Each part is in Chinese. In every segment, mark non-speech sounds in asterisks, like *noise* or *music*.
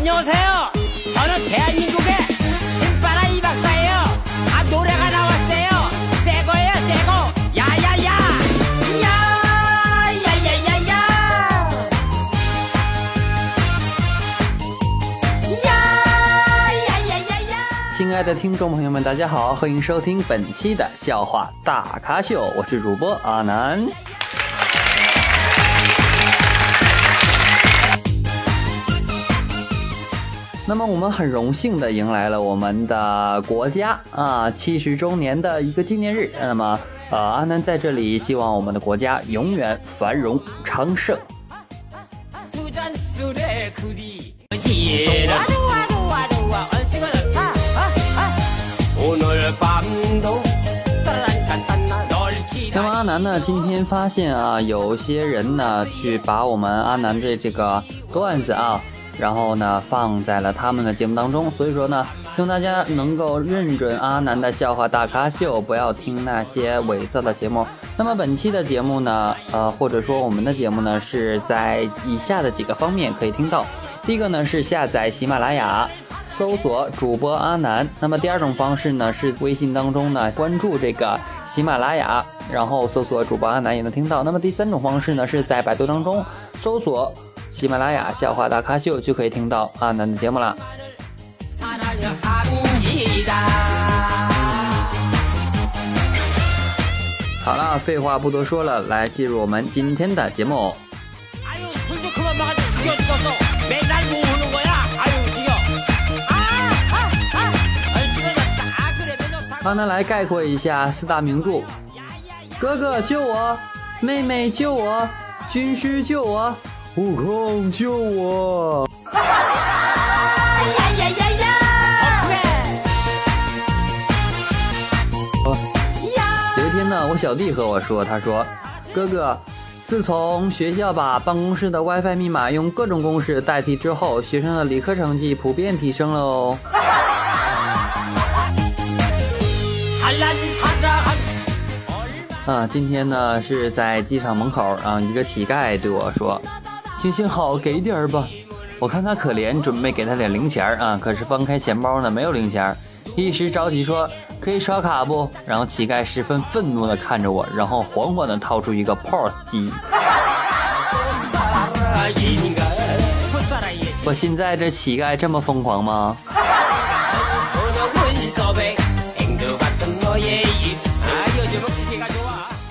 안녕하세요. 저는 대한민국의 신바라 이박사예요. 아 노래가 나왔어요. 새 거예요, 새 거. 야야야. 야야야야야. 야야야야야. 亲爱的听众朋友们，大家好，欢迎收听本期的笑话大咖秀，我是主播阿南。 那么我们很荣幸的迎来了我们的国家啊七十周年的一个纪念日。那么，呃，阿南在这里希望我们的国家永远繁荣昌盛。那么阿南呢？今天发现啊，有些人呢去把我们阿南的这个段子啊。然后呢放在了他们的节目当中，所以说呢，希望大家能够认准阿南的笑话大咖秀，不要听那些伪造的节目。那么本期的节目呢，呃，或者说我们的节目呢，是在以下的几个方面可以听到。第一个呢是下载喜马拉雅。搜索主播阿南，那么第二种方式呢是微信当中呢关注这个喜马拉雅，然后搜索主播阿南也能听到。那么第三种方式呢是在百度当中搜索喜马拉雅笑话大咖秀就可以听到阿南的节目了。好了，废话不多说了，来进入我们今天的节目。让他来概括一下四大名著，哥哥救我，妹妹救我，军师救我。悟空救我。呀呀呀呀。有一天呢我小弟和我说他说哥哥自从学校把办公室的 wifi 密码用各种公式代替之后学生的理科成绩普遍提升了哦。啊今天呢是在机场门口啊一个乞丐对我说行行好，给点儿吧，我看他可怜，准备给他点零钱儿啊。可是翻开钱包呢，没有零钱儿，一时着急说可以刷卡不？然后乞丐十分愤怒地看着我，然后缓缓地掏出一个 POS 机。我现在这乞丐这么疯狂吗？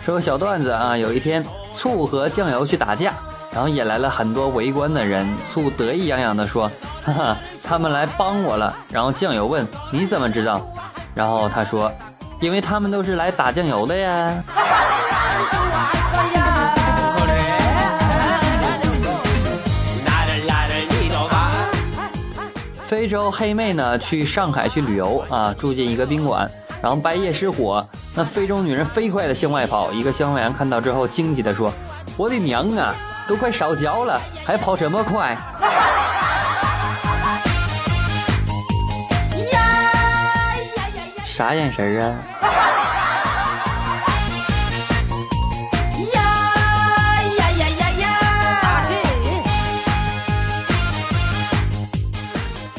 说个小段子啊，有一天醋和酱油去打架。然后引来了很多围观的人醋得意洋洋地说哈哈 *laughs* 他们来帮我了然后酱油问你怎么知道？然后他说因为他们都是来打酱油的呀。*laughs* 非洲黑妹呢去上海去旅游啊住进一个宾馆然后半夜失火那非洲女人飞快的向外跑一个消防员看到之后惊奇的说我的娘啊都快烧焦了，还跑这么快！”啥眼神啊？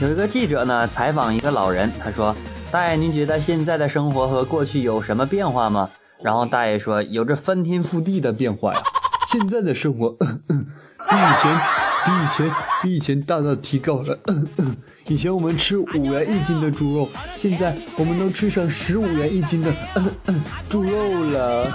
有一个记者呢采访一个老人，他说：“大爷，您觉得现在的生活和过去有什么变化吗？”然后大爷说：“有着翻天覆地的变化呀！现在的生活，嗯嗯，比以前，比以前，比以前大大提高了。嗯嗯，以前我们吃五元一斤的猪肉，现在我们能吃上十五元一斤的嗯嗯猪肉了。”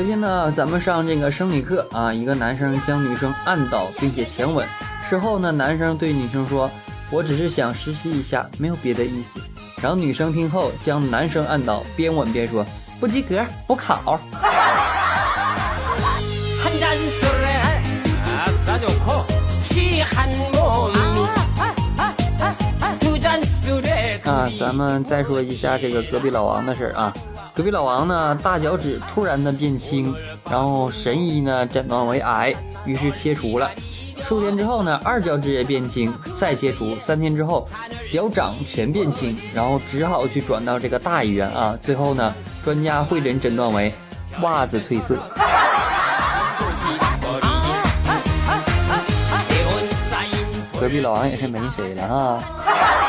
昨天呢，咱们上这个生理课啊，一个男生将女生按倒并且强吻。事后呢，男生对女生说，我只是想实习一下，没有别的意思。然后女生听后将男生按倒，边吻边说，不及格，补考。”啊，咱们再说一下这个隔壁老王的事儿啊。隔壁老王呢，大脚趾突然的变轻，然后神医呢诊断为癌，于是切除了。数天之后呢，二脚趾也变青，再切除，三天之后脚掌全变青，然后只好去转到这个大医院啊。最后呢，专家会诊诊断为袜子褪色。隔壁老王也是没谁了哈。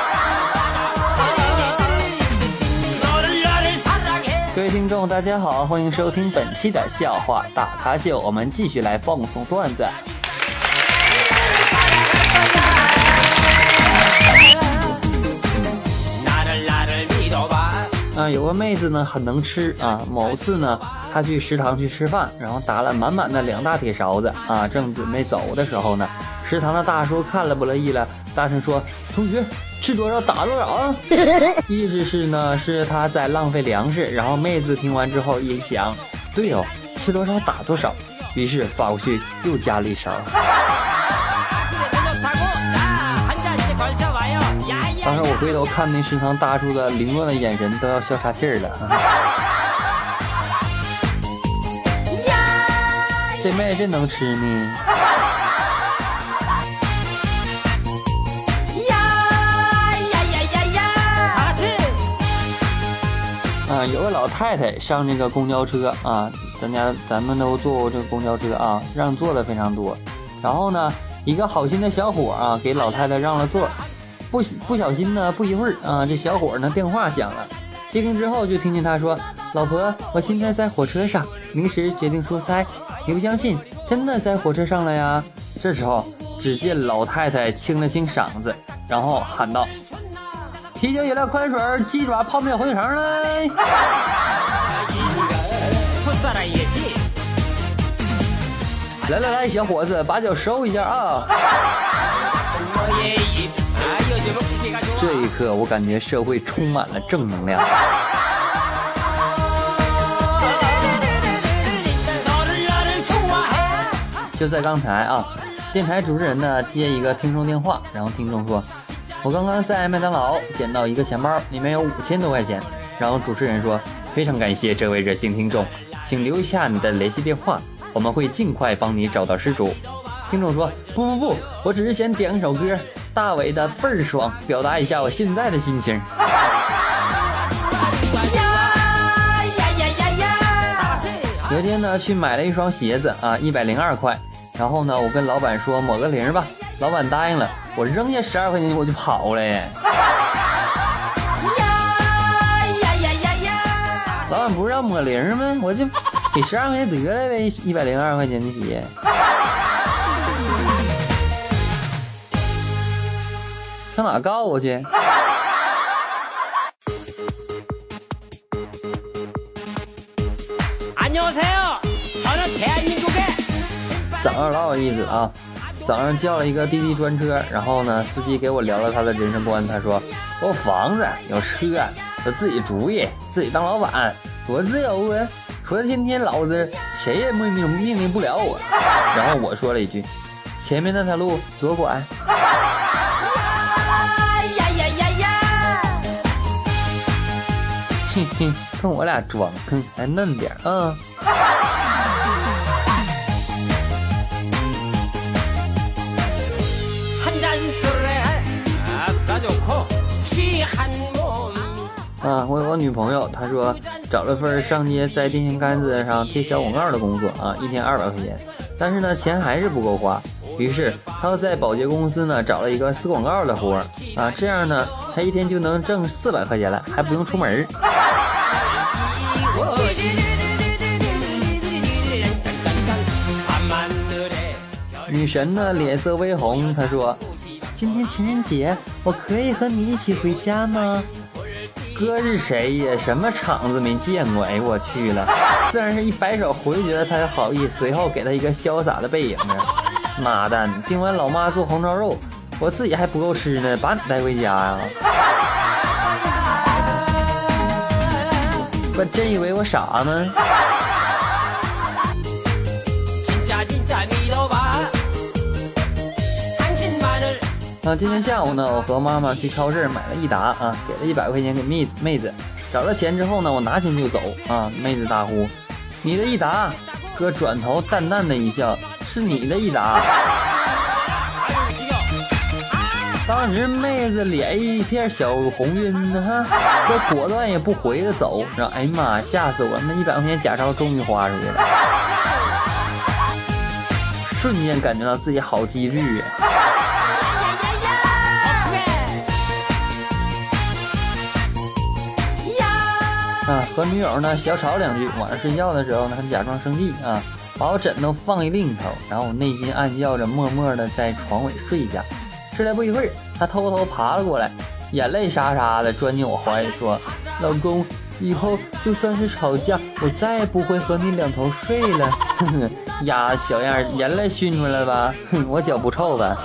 各位听众，大家好，欢迎收听本期的笑话大咖秀，我们继续来放送段子。啊，有个妹子呢，很能吃啊。某次呢，她去食堂去吃饭，然后打了满满的两大铁勺子啊。正准备走的时候呢，食堂的大叔看了不乐意了，大声说：“同学，吃多少打多少啊！” *laughs* 意思是呢，是他在浪费粮食。然后妹子听完之后一想，对哦，吃多少打多少，于是发过去又加了一勺。当时我回头看那食堂大叔的凌乱的眼神，都要笑岔气儿了。*laughs* 这妹真能吃呢。有个老太太上这个公交车啊，咱家咱们都坐过这个公交车啊，让座的非常多。然后呢，一个好心的小伙啊，给老太太让了座。不不小心呢，不一会儿啊，这小伙呢电话响了，接听之后就听见他说：“老婆，我现在在火车上，临时决定出差，你不相信，真的在火车上了呀。”这时候，只见老太太清了清嗓子，然后喊道。啤酒、饮料、矿泉水、鸡爪、泡面、火腿肠嘞！来来来，小伙子，把脚收一下啊！这一刻，我感觉社会充满了正能量。就在刚才啊，电台主持人呢接一个听众电话，然后听众说。我刚刚在麦当劳捡到一个钱包，里面有五千多块钱。然后主持人说：“非常感谢这位热心听众，请留下你的联系电话，我们会尽快帮你找到失主。”听众说：“不不不，我只是想点一首歌，大伟的倍儿爽，表达一下我现在的心情。”有天呢，去买了一双鞋子啊，一百零二块。然后呢，我跟老板说抹个零吧，老板答应了。我扔下十二块钱我就跑了耶！老板不是让抹零吗？我就给十二块钱得了呗，一百零二块钱的鞋。上哪告我去？早上老有意思啊！早上叫了一个滴滴专车，然后呢，司机给我聊了他的人生观。他说：“我有房子，有车，有自己主意，自己当老板，多自由啊！说天天老子谁也命令命令不了我。”然后我说了一句：“前面那条路左拐。”呀呀呀呀嘿嘿，跟我俩装，哼，还嫩点啊。啊，我有个女朋友，她说找了份上街在电线杆子上贴小广告的工作啊，一天二百块钱，但是呢钱还是不够花，于是她又在保洁公司呢找了一个撕广告的活啊，这样呢她一天就能挣四百块钱了，还不用出门。女神呢脸色微红，她说：“今天情人节，我可以和你一起回家吗？”哥是谁呀？什么场子没见过？哎，我去了！自然是一摆手，回绝了他的好意，随后给他一个潇洒的背影。妈蛋！今晚老妈做红烧肉，我自己还不够吃呢，把你带回家呀？我真以为我傻呢？啊，今天下午呢，我和妈妈去超市买了益达啊，给了一百块钱给妹子妹子，找了钱之后呢，我拿钱就走啊。妹子大呼：“你的益达！”哥转头淡淡的一笑：“是你的益达。”当时妹子脸一片小红晕呢，这果断也不回的走，然后哎呀妈，吓死我了！那一百块钱假钞终于花出去了，瞬间感觉到自己好机智啊！啊，和女友呢小吵两句，晚上睡觉的时候呢，他假装生气啊，把我枕头放一另一头，然后我内心暗叫着，默默的在床尾睡下。睡来不一会儿，他偷偷爬了过来，眼泪沙沙的钻进我怀里，说：“老公，以后就算是吵架，我再也不会和你两头睡了。”哼哼，呀，小样，眼泪熏出来吧？哼，*laughs* 我脚不臭吧？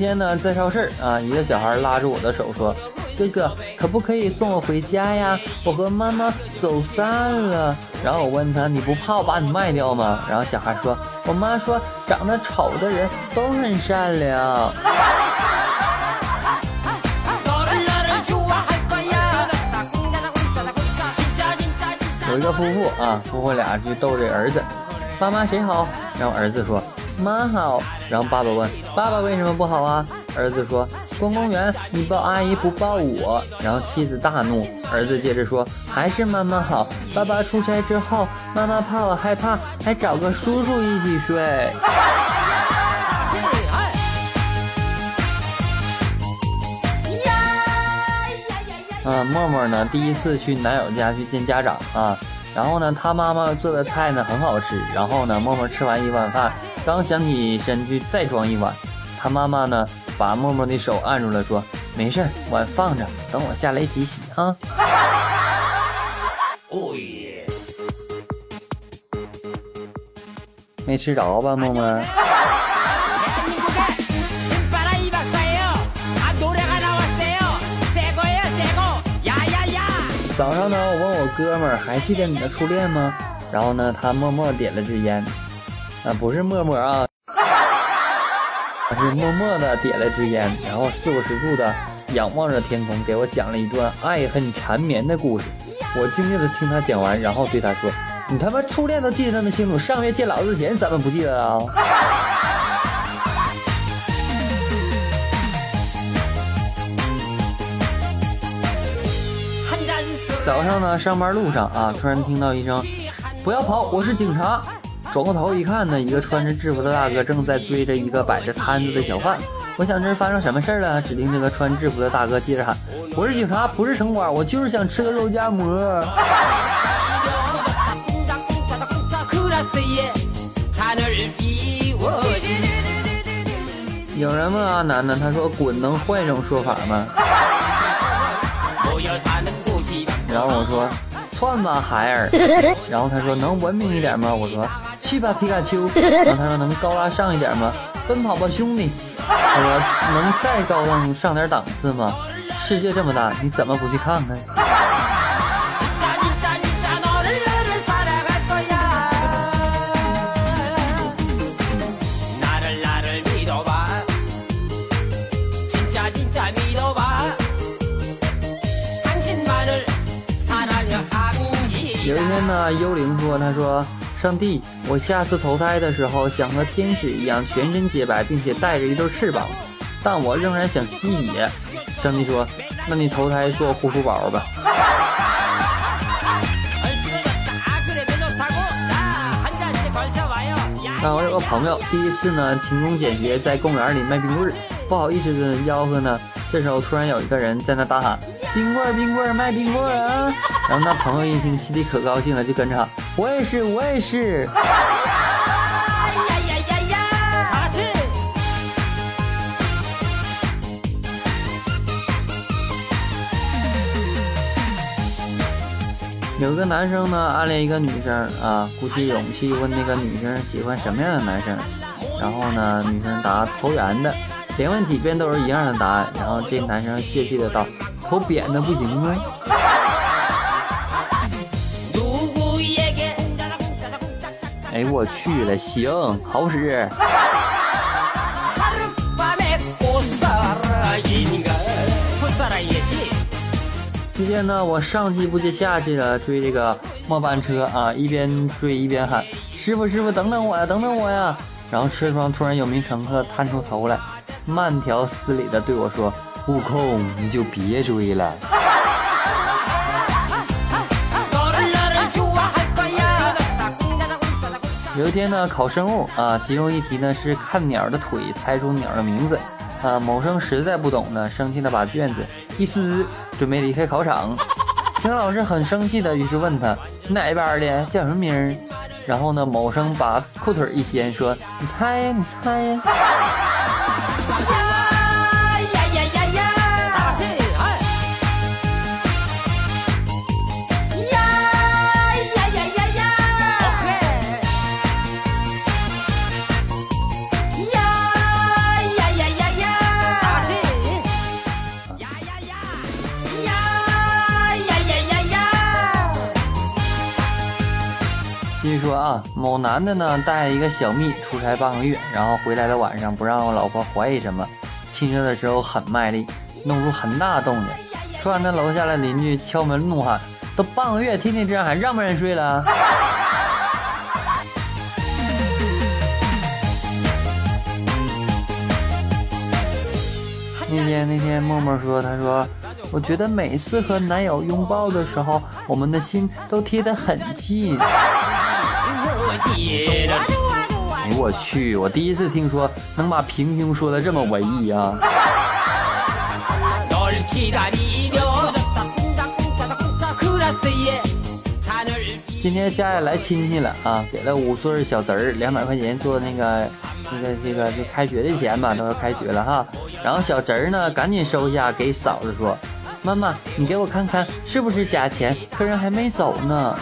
天呢，在超市啊，一个小孩拉着我的手说：“哥哥，可不可以送我回家呀？我和妈妈走散了。”然后我问他：“你不怕我把你卖掉吗？”然后小孩说：“我妈说长得丑的人都很善良。*laughs* ”有一个夫妇啊，夫妇俩去逗这儿子：“妈妈谁好？”然后儿子说。妈好，然后爸爸问爸爸为什么不好啊？儿子说逛公园你抱阿姨不抱我，然后妻子大怒，儿子接着说还是妈妈好，爸爸出差之后妈妈怕我害怕，还找个叔叔一起睡。啊，默默呢第一次去男友家去见家长啊，然后呢他妈妈做的菜呢很好吃，然后呢默默吃完一碗饭。刚想起身去再装一碗，他妈妈呢把默默的手按住了，说：“没事碗放着，等我下来一起洗啊。”哦耶！没吃着吧，默默？早上呢，我问我哥们儿还记得你的初恋吗？然后呢，他默默点了支烟。啊，不是默默啊，他是默默的点了支烟，然后四五十度的仰望着天空，给我讲了一段爱恨缠绵的故事。我静静的听他讲完，然后对他说：“你他妈初恋都记得那么清楚，上月见老子前怎么不记得啊？”早上呢，上班路上啊，突然听到一声：“不要跑，我是警察。”转过头一看呢，一个穿着制服的大哥正在追着一个摆着摊子的小贩。我想这是发生什么事了？指定这个穿制服的大哥接着喊：“我是警察，不是城管，我就是想吃个肉夹馍。*laughs* ”有人问阿南呢，他说：“滚能换一种说法吗？”然后我说：“窜吧，孩儿。*laughs* ”然后他说：“能文明一点吗？”我说。去吧，皮卡丘。然后他说：“能高大上一点吗？”奔跑吧，兄弟。他说：“能再高档上点档次吗？”世界这么大，你怎么不去看看？呢，幽灵说：“他说。”上帝，我下次投胎的时候想和天使一样全身洁白，并且带着一对翅膀，但我仍然想吸血。上帝说：“那你投胎做护肤宝吧。”啊，我有个朋友，第一次呢勤工俭学，在公园里卖冰棍，不好意思的吆喝呢。这时候突然有一个人在那大喊：“冰棍儿，冰棍儿，卖冰棍儿啊！” *laughs* 然后那朋友一听，心里可高兴了，就跟着我也是，我也是。有个男生呢，暗恋一个女生啊，鼓起勇气问那个女生喜欢什么样的男生，然后呢，女生答投缘的，连问几遍都是一样的答案，然后这男生泄气的道：“投扁的不行吗？”哎，我去了，行，好使。今天呢，我上气不接下气的追这个末班车啊，一边追一边喊：“师傅，师傅，等等我呀，等等我呀！”然后车窗突然有名乘客探出头来，慢条斯理的对我说：“悟空，你就别追了。”有一天呢，考生物啊，其中一题呢是看鸟的腿，猜出鸟的名字。啊，某生实在不懂呢，生气的把卷子一撕，准备离开考场。邢老师很生气的，于是问他你哪一班的，叫什么名儿？然后呢，某生把裤腿一掀，说：“你猜呀，你猜呀。”某男的呢带一个小蜜出差半个月，然后回来的晚上不让我老婆怀疑什么，亲热的时候很卖力，弄出很大动静。说完，他楼下的邻居敲门怒喊：“都半个月，天天这样，还让不让人睡了？” *laughs* 那天那天默默说，他说。我觉得每次和男友拥抱的时候，我们的心都贴得很近。哎，我去！我第一次听说能把平胸说的这么文艺啊！今天家里来亲戚了啊，给了五岁小侄儿两百块钱做那个那个这个就开学的钱吧，都要开学了哈。然后小侄儿呢，赶紧收下，给嫂子说。妈妈，你给我看看是不是假钱？客人还没走呢。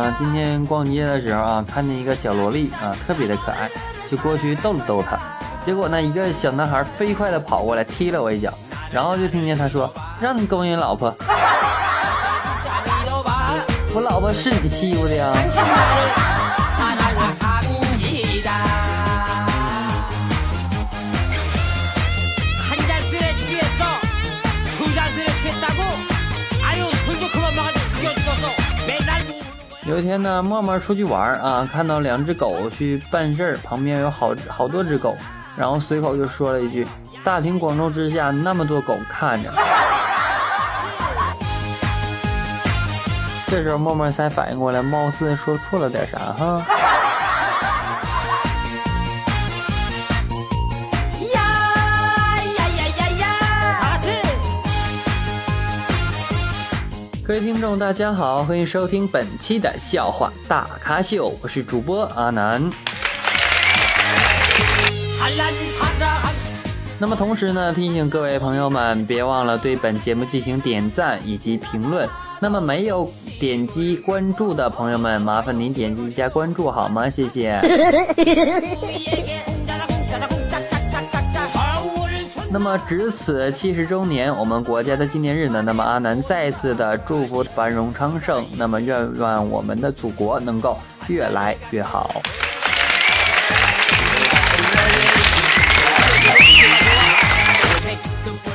啊，今天逛街的时候啊，看见一个小萝莉啊，特别的可爱，就过去逗了逗她。结果呢，一个小男孩飞快的跑过来踢了我一脚，然后就听见他说：“让你勾引老婆，我老婆是你欺负的呀。”有一天呢，默默出去玩啊，看到两只狗去办事儿，旁边有好好多只狗，然后随口就说了一句：“大庭广众之下，那么多狗看着。”这时候默默才反应过来，貌似说错了点啥哈。各位听众，大家好，欢迎收听本期的笑话大咖秀，我是主播阿南。那么同时呢，提醒各位朋友们，别忘了对本节目进行点赞以及评论。那么没有点击关注的朋友们，麻烦您点击一下关注好吗？谢谢。*laughs* 那么值此七十周年，我们国家的纪念日呢？那么阿南再次的祝福繁荣昌盛。那么愿愿我们的祖国能够越来越好。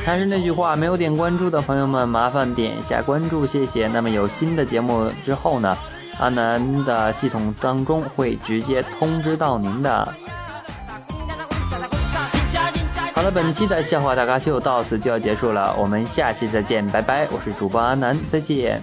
还是那句话，没有点关注的朋友们，麻烦点一下关注，谢谢。那么有新的节目之后呢，阿南的系统当中会直接通知到您的。好了，本期的笑话大咖秀到此就要结束了，我们下期再见，拜拜！我是主播阿南，再见。